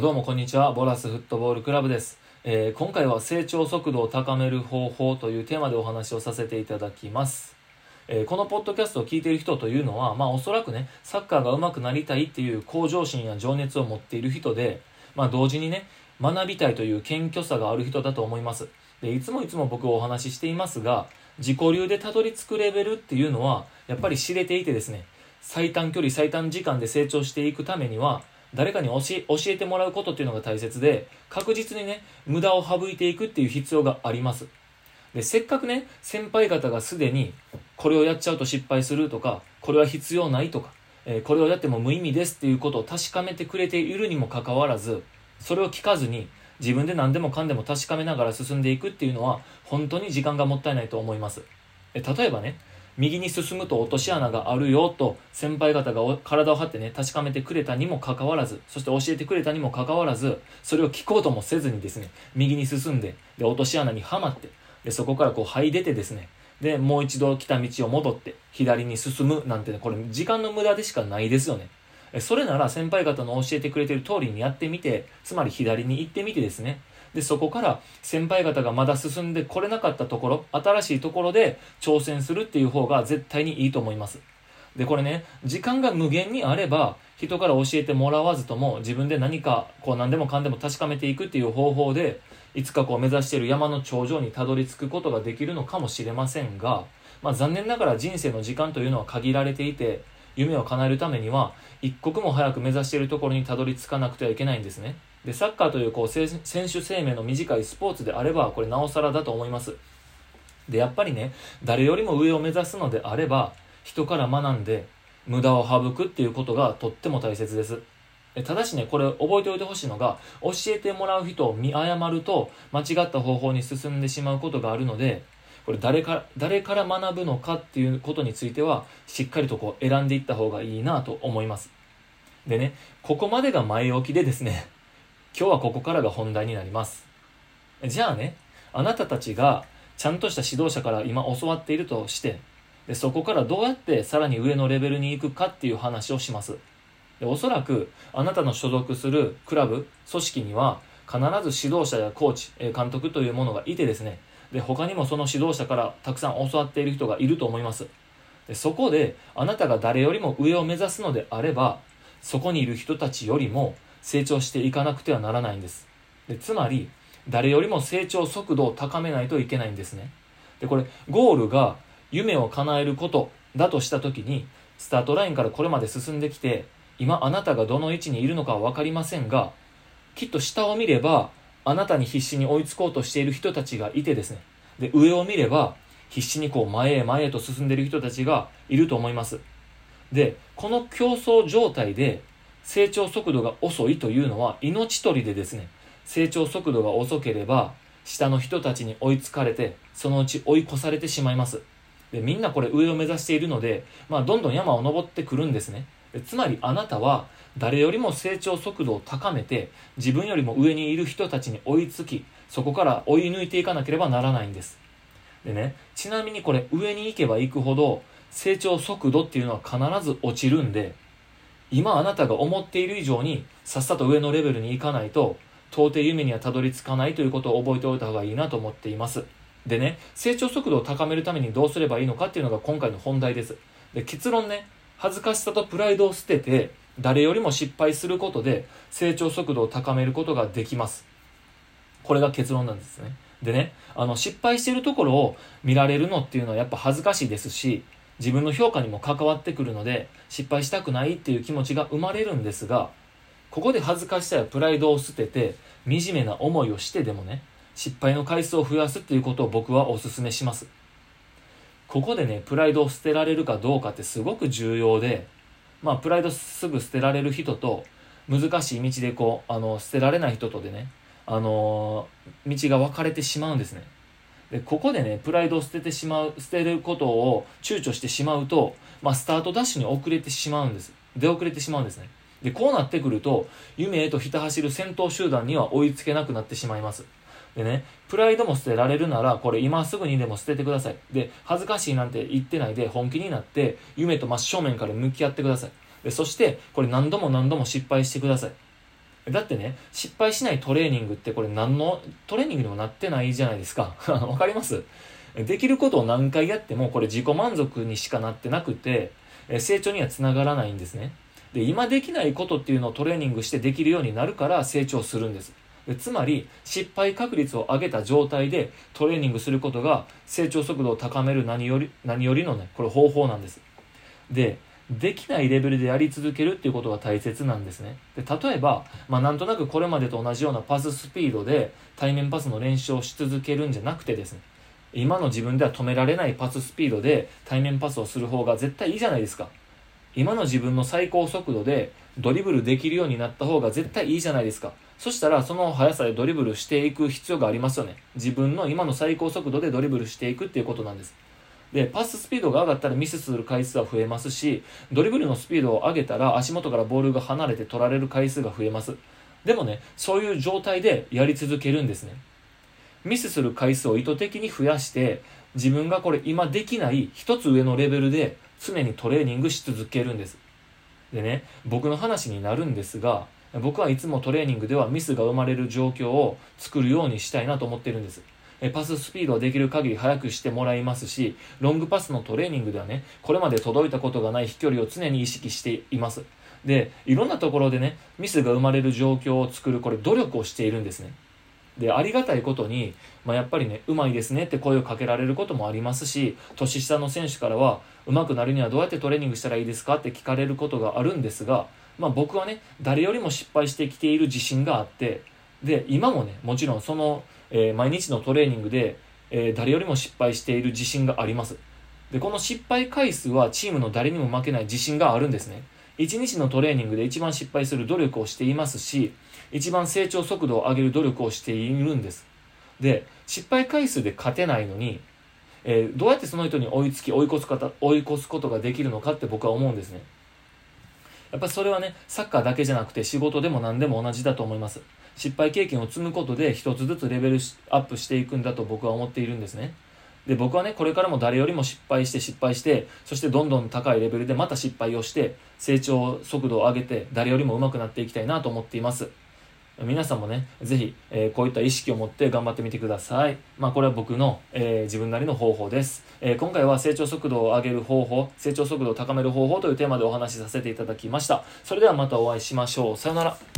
どうもこんにちは。ボラスフットボールクラブです。えー今回は成長速度を高める方法というテーマでお話をさせていただきます。えーこのポッドキャストを聞いている人というのは、まあおそらくね、サッカーが上手くなりたいっていう向上心や情熱を持っている人で、まあ同時にね、学びたいという謙虚さがある人だと思います。で、いつもいつも僕お話ししていますが、自己流でたどり着くレベルっていうのは、やっぱり知れていてですね、最短距離最短時間で成長していくためには誰かに教え教えてもらうことっていうのが大切で確実にね無駄を省いていくっていう必要があります。でせっかくね先輩方がすでにこれをやっちゃうと失敗するとかこれは必要ないとか、えーこれをやっても無意味ですっていうことを確かめてくれているにもかかわらずそれを聞かずに自分で何でもかんでも確かめながら進んでいくっていうのは本当に時間がもったいないと思います。え例えばね右に進むと落とし穴があるよと先輩方が体を張ってね確かめてくれたにもかかわらずそして教えてくれたにもかかわらずそれを聞こうともせずにですね右に進んでで落とし穴にはまってでそこからこう這い出てですねでもう一度来た道を戻って左に進むなんてねこれ時間の無駄でしかないですよね。それなら先輩方の教えてくれてる通りにやってみてつまり左に行ってみてですねでそこから先輩方がまだ進んでこれなかったところ新しいところで挑戦するっていう方が絶対にいいと思います。でこれね時間が無限にあれば人から教えてもらわずとも自分で何かこう何でもかんでも確かめていくっていう方法でいつかこう目指している山の頂上にたどり着くことができるのかもしれませんが、まあ、残念ながら人生の時間というのは限られていて夢を叶えるためには一刻も早く目指しているところにたどり着かなくてはいけないんですね。でサッカーというこう選手生命の短いスポーツであればこれなおさらだと思います。でやっぱりね誰よりも上を目指すのであれば人から学んで無駄を省くっていうことがとっても大切です。ただしねこれ覚えておいてほしいのが教えてもらう人を見誤ると間違った方法に進んでしまうことがあるのでこれ誰から誰から学ぶのかっていうことについてはしっかりとこう選んでいった方がいいなと思います。でねここまでが前置きでですね 今日はここからが本題になります。じゃあねあなたたちがちゃんとした指導者から今教わっているとしてでそこからどうやってさらに上のレベルに行くかっていう話をします。でおそらくあなたの所属するクラブ組織には必ず指導者やコーチ監督というものがいてですねで他にもその指導者からたくさん教わっている人がいると思います。でそこであなたが誰よりも上を目指すのであればそこにいる人たちよりも成長していかなくてはならないんです。でつまり誰よりも成長速度を高めないといけないんですね。でこれゴールが夢を叶えることだとした時にスタートラインからこれまで進んできて今あなたがどの位置にいるのかは分かりませんがきっと下を見ればあなたに必死に追いつこうとしている人たちがいてですね。で上を見れば必死にこう前へ前へと進んでいる人たちがいると思います。でこの競争状態で成長速度が遅いというのは命取りでですね。成長速度が遅ければ下の人たちに追いつかれてそのうち追い越されてしまいます。でみんなこれ上を目指しているので、まあ、どんどん山を登ってくるんですね。つまりあなたは誰よりも成長速度を高めて自分よりも上にいる人たちに追いつきそこから追い抜いていかなければならないんです。でねちなみにこれ上に行けば行くほど成長速度っていうのは必ず落ちるんで今あなたが思っている以上にさっさと上のレベルに行かないと到底夢にはたどり着かないということを覚えておいた方がいいなと思っています。でね成長速度を高めるためにどうすればいいのかっていうのが今回の本題です。で結論ね恥ずかしさとプライドを捨てて誰よりも失敗することで成長速度を高めることができます。これが結論なんですね。でねあの失敗してるところを見られるのっていうのはやっぱ恥ずかしいですし自分の評価にも関わってくるので失敗したくないっていう気持ちが生まれるんですがここで恥ずかしさやプライドを捨てて惨めな思いをしてでもね失敗の回数を増やすっていうことを僕はお勧めします。ここでねプライドを捨てられるかどうかってすごく重要でまあプライドすぐ捨てられる人と難しい道でこうあの捨てられない人とでねあの道が分かれてしまうんですね。でここでねプライドを捨ててしまう捨てることを躊躇してしまうと、まあ、スタートダッシュに遅れてしまうんです。出遅れてしまうんですね。でこうなってくると夢へとひた走る先頭集団には追いつけなくなってしまいます。でねプライドも捨てられるならこれ今すぐにでも捨ててください。で恥ずかしいなんて言ってないで本気になって夢と真正面から向き合ってください。でそしてこれ何度も何度も失敗してください。だってね失敗しないトレーニングってこれ何のトレーニングにもなってないじゃないですか。わかります？できることを何回やってもこれ自己満足にしかなってなくて成長にはつながらないんですね。で今できないことっていうのをトレーニングしてできるようになるから成長するんです。つまり失敗確率を上げた状態でトレーニングすることが成長速度を高める何より何よりのねこれ方法なんです。でできないレベルでやり続けるっていうことが大切なんですね。で例えば、まあ、なんとなくこれまでと同じようなパススピードで対面パスの練習をし続けるんじゃなくてですね今の自分では止められないパススピードで対面パスをする方が絶対いいじゃないですか。今の自分の最高速度でドリブルできるようになった方が絶対いいじゃないですか。そしたらその速さでドリブルしていく必要がありますよね。自分の今の最高速度でドリブルしていくっていうことなんです。でパススピードが上がったらミスする回数は増えますしドリブルのスピードを上げたら足元からボールが離れて取られる回数が増えます。でもねそういう状態でやり続けるんですね。ミスする回数を意図的に増やして自分がこれ今できない一つ上のレベルで常にトレーニングし続けるんです。でね僕の話になるんですが僕はいつもトレーニングではミスが生まれる状況を作るようにしたいなと思ってるんです。パススピードはできる限り速くしてもらいますしロングパスのトレーニングではねこれまで届いたことがない飛距離を常に意識しています。でいろんなところでねミスが生まれる状況を作るこれ努力をしているんですね。でありがたいことに、まあ、やっぱりねうまいですねって声をかけられることもありますし年下の選手からはうまくなるにはどうやってトレーニングしたらいいですかって聞かれることがあるんですが、まあ、僕はね誰よりも失敗してきている自信があってで今もねもちろんその、えー、毎日のトレーニングで、えー、誰よりも失敗している自信があります。でこの失敗回数はチームの誰にも負けない自信があるんですね。1日のトレーニングで一番失敗する努力をしていますし一番成長速度を上げる努力をしているんです。で失敗回数で勝てないのに、えー、どうやってその人に追いつき追い越す方追い越すことができるのかって僕は思うんですね。やっぱりそれはねサッカーだけじゃなくて仕事でも何でも同じだと思います。失敗経験を積むことで一つずつレベルアップしていくんだと僕は思っているんですね。で僕はねこれからも誰よりも失敗して失敗してそしてどんどん高いレベルでまた失敗をして成長速度を上げて誰よりも上手くなっていきたいなと思っています。皆さんもね、ぜひ、えー、こういった意識を持って頑張ってみてください。まあ、これは僕の、えー、自分なりの方法です、えー、今回は成長速度を上げる方法、成長速度を高める方法というテーマでお話しさせていただきました。それではまたお会いしましょう。さよなら。